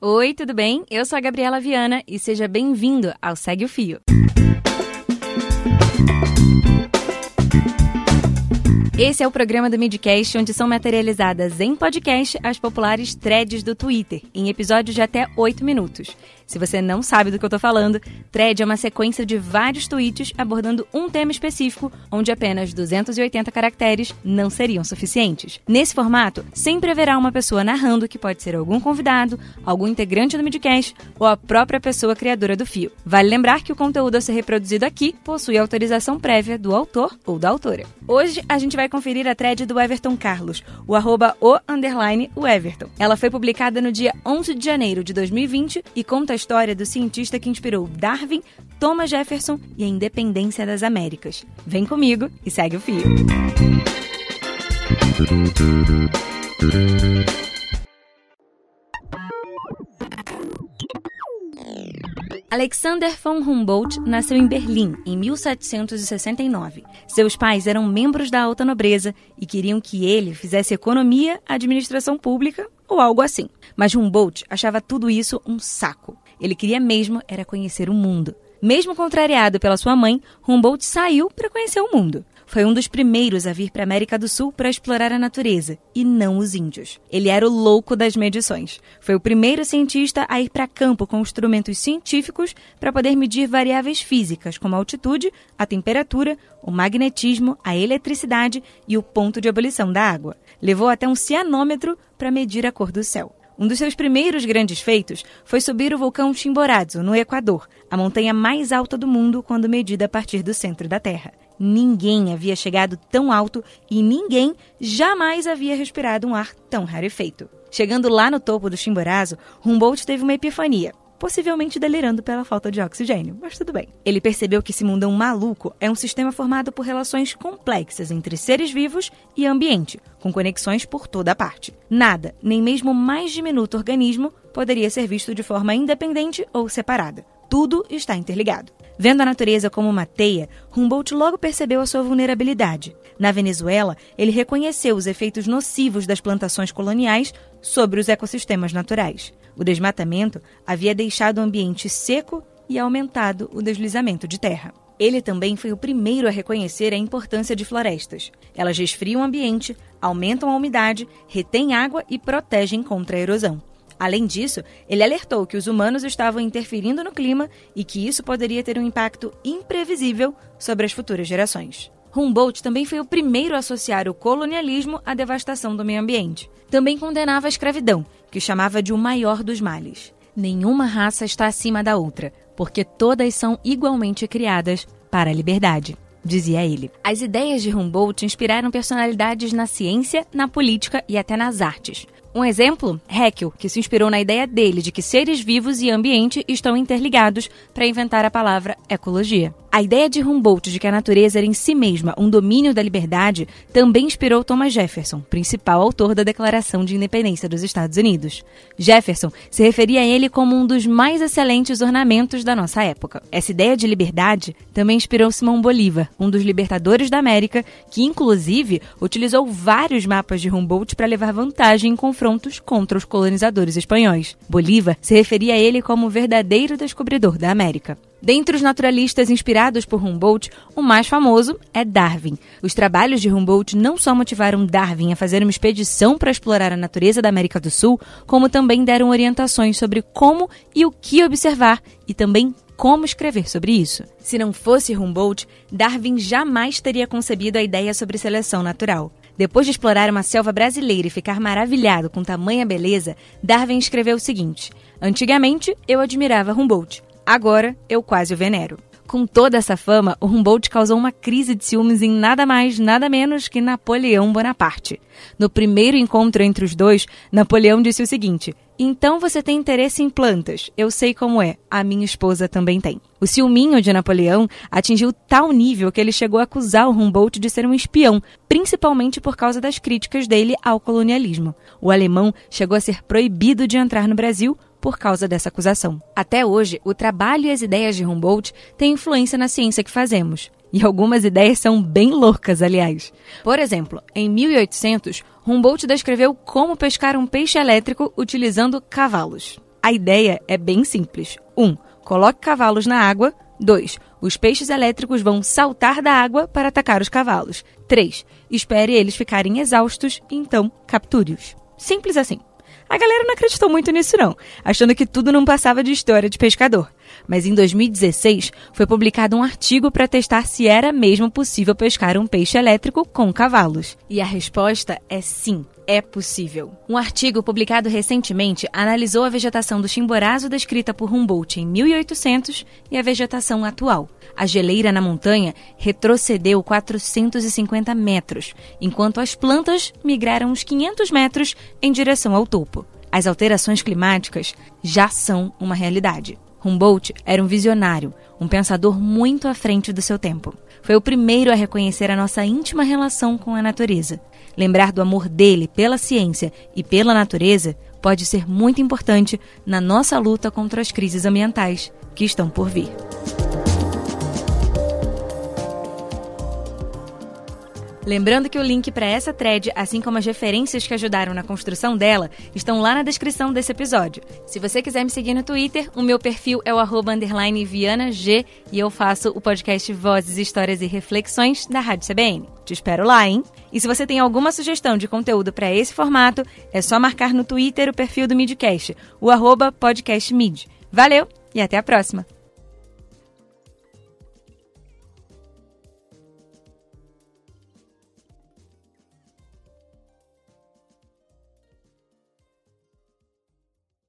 Oi, tudo bem? Eu sou a Gabriela Viana e seja bem-vindo ao Segue o Fio. Esse é o programa do Midcast, onde são materializadas em podcast as populares threads do Twitter, em episódios de até 8 minutos. Se você não sabe do que eu tô falando, thread é uma sequência de vários tweets abordando um tema específico, onde apenas 280 caracteres não seriam suficientes. Nesse formato, sempre haverá uma pessoa narrando, que pode ser algum convidado, algum integrante do Midcast ou a própria pessoa criadora do fio. Vale lembrar que o conteúdo a ser reproduzido aqui possui autorização prévia do autor ou da autora. Hoje a gente vai conferir a thread do Everton Carlos, o arroba o underline o Everton. Ela foi publicada no dia 11 de janeiro de 2020 e conta história do cientista que inspirou Darwin, Thomas Jefferson e a independência das Américas. Vem comigo e segue o fio. Alexander von Humboldt nasceu em Berlim em 1769. Seus pais eram membros da alta nobreza e queriam que ele fizesse economia, administração pública ou algo assim. Mas Humboldt achava tudo isso um saco. Ele queria mesmo era conhecer o mundo. Mesmo contrariado pela sua mãe, Humboldt saiu para conhecer o mundo. Foi um dos primeiros a vir para a América do Sul para explorar a natureza, e não os índios. Ele era o louco das medições. Foi o primeiro cientista a ir para campo com instrumentos científicos para poder medir variáveis físicas, como a altitude, a temperatura, o magnetismo, a eletricidade e o ponto de ebulição da água. Levou até um cianômetro para medir a cor do céu. Um dos seus primeiros grandes feitos foi subir o vulcão Chimborazo, no Equador, a montanha mais alta do mundo quando medida a partir do centro da Terra. Ninguém havia chegado tão alto e ninguém jamais havia respirado um ar tão rarefeito. Chegando lá no topo do Chimborazo, Humboldt teve uma epifania possivelmente delirando pela falta de oxigênio, mas tudo bem. Ele percebeu que esse mundão maluco é um sistema formado por relações complexas entre seres vivos e ambiente, com conexões por toda a parte. Nada, nem mesmo o mais diminuto organismo, poderia ser visto de forma independente ou separada. Tudo está interligado. Vendo a natureza como uma teia, Humboldt logo percebeu a sua vulnerabilidade. Na Venezuela, ele reconheceu os efeitos nocivos das plantações coloniais sobre os ecossistemas naturais. O desmatamento havia deixado o ambiente seco e aumentado o deslizamento de terra. Ele também foi o primeiro a reconhecer a importância de florestas. Elas resfriam o ambiente, aumentam a umidade, retêm água e protegem contra a erosão. Além disso, ele alertou que os humanos estavam interferindo no clima e que isso poderia ter um impacto imprevisível sobre as futuras gerações. Humboldt também foi o primeiro a associar o colonialismo à devastação do meio ambiente. Também condenava a escravidão, que chamava de o maior dos males. Nenhuma raça está acima da outra, porque todas são igualmente criadas para a liberdade, dizia ele. As ideias de Humboldt inspiraram personalidades na ciência, na política e até nas artes. Um exemplo? Haeckel, que se inspirou na ideia dele de que seres vivos e ambiente estão interligados para inventar a palavra ecologia. A ideia de Humboldt de que a natureza era em si mesma um domínio da liberdade também inspirou Thomas Jefferson, principal autor da Declaração de Independência dos Estados Unidos. Jefferson se referia a ele como um dos mais excelentes ornamentos da nossa época. Essa ideia de liberdade também inspirou Simão Bolívar, um dos libertadores da América, que inclusive utilizou vários mapas de Humboldt para levar vantagem em confrontos contra os colonizadores espanhóis. Bolívar se referia a ele como o verdadeiro descobridor da América. Dentre os naturalistas inspirados por Humboldt, o mais famoso é Darwin. Os trabalhos de Humboldt não só motivaram Darwin a fazer uma expedição para explorar a natureza da América do Sul, como também deram orientações sobre como e o que observar e também como escrever sobre isso. Se não fosse Humboldt, Darwin jamais teria concebido a ideia sobre seleção natural. Depois de explorar uma selva brasileira e ficar maravilhado com tamanha beleza, Darwin escreveu o seguinte: Antigamente eu admirava Humboldt. Agora eu quase o venero. Com toda essa fama, o Humboldt causou uma crise de ciúmes em nada mais, nada menos que Napoleão Bonaparte. No primeiro encontro entre os dois, Napoleão disse o seguinte: Então você tem interesse em plantas? Eu sei como é. A minha esposa também tem. O ciúminho de Napoleão atingiu tal nível que ele chegou a acusar o Humboldt de ser um espião, principalmente por causa das críticas dele ao colonialismo. O alemão chegou a ser proibido de entrar no Brasil por causa dessa acusação. Até hoje, o trabalho e as ideias de Humboldt têm influência na ciência que fazemos. E algumas ideias são bem loucas, aliás. Por exemplo, em 1800, Humboldt descreveu como pescar um peixe elétrico utilizando cavalos. A ideia é bem simples. 1. Um, coloque cavalos na água. 2. Os peixes elétricos vão saltar da água para atacar os cavalos. 3. Espere eles ficarem exaustos e então capture-os. Simples assim. A galera não acreditou muito nisso não, achando que tudo não passava de história de pescador. Mas em 2016 foi publicado um artigo para testar se era mesmo possível pescar um peixe elétrico com cavalos. E a resposta é sim é possível. Um artigo publicado recentemente analisou a vegetação do Chimborazo descrita por Humboldt em 1800 e a vegetação atual. A geleira na montanha retrocedeu 450 metros, enquanto as plantas migraram uns 500 metros em direção ao topo. As alterações climáticas já são uma realidade. Humboldt era um visionário, um pensador muito à frente do seu tempo. Foi o primeiro a reconhecer a nossa íntima relação com a natureza. Lembrar do amor dele pela ciência e pela natureza pode ser muito importante na nossa luta contra as crises ambientais que estão por vir. Lembrando que o link para essa thread, assim como as referências que ajudaram na construção dela, estão lá na descrição desse episódio. Se você quiser me seguir no Twitter, o meu perfil é o arroba underline Viana G e eu faço o podcast Vozes, Histórias e Reflexões da Rádio CBN. Te espero lá, hein? E se você tem alguma sugestão de conteúdo para esse formato, é só marcar no Twitter o perfil do Midcast, o arroba podcastmid. Valeu e até a próxima!